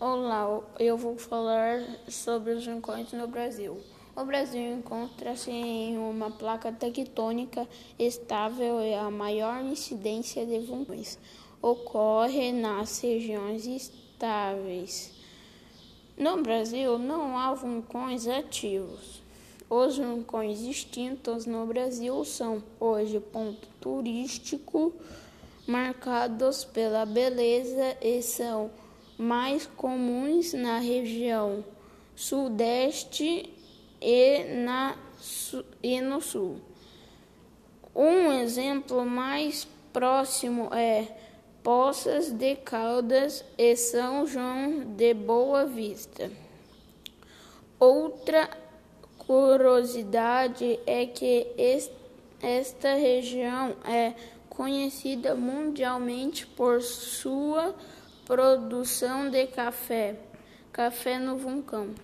Olá, eu vou falar sobre os vulcões no Brasil. O Brasil encontra-se em uma placa tectônica estável e a maior incidência de vulcões ocorre nas regiões estáveis. No Brasil não há vulcões ativos. Os vulcões extintos no Brasil são hoje ponto turístico marcados pela beleza e são mais comuns na região sudeste e, na, e no sul. Um exemplo mais próximo é Poças de Caldas e São João de Boa Vista. Outra curiosidade é que esta região é conhecida mundialmente por sua produção de café, café no vulcão.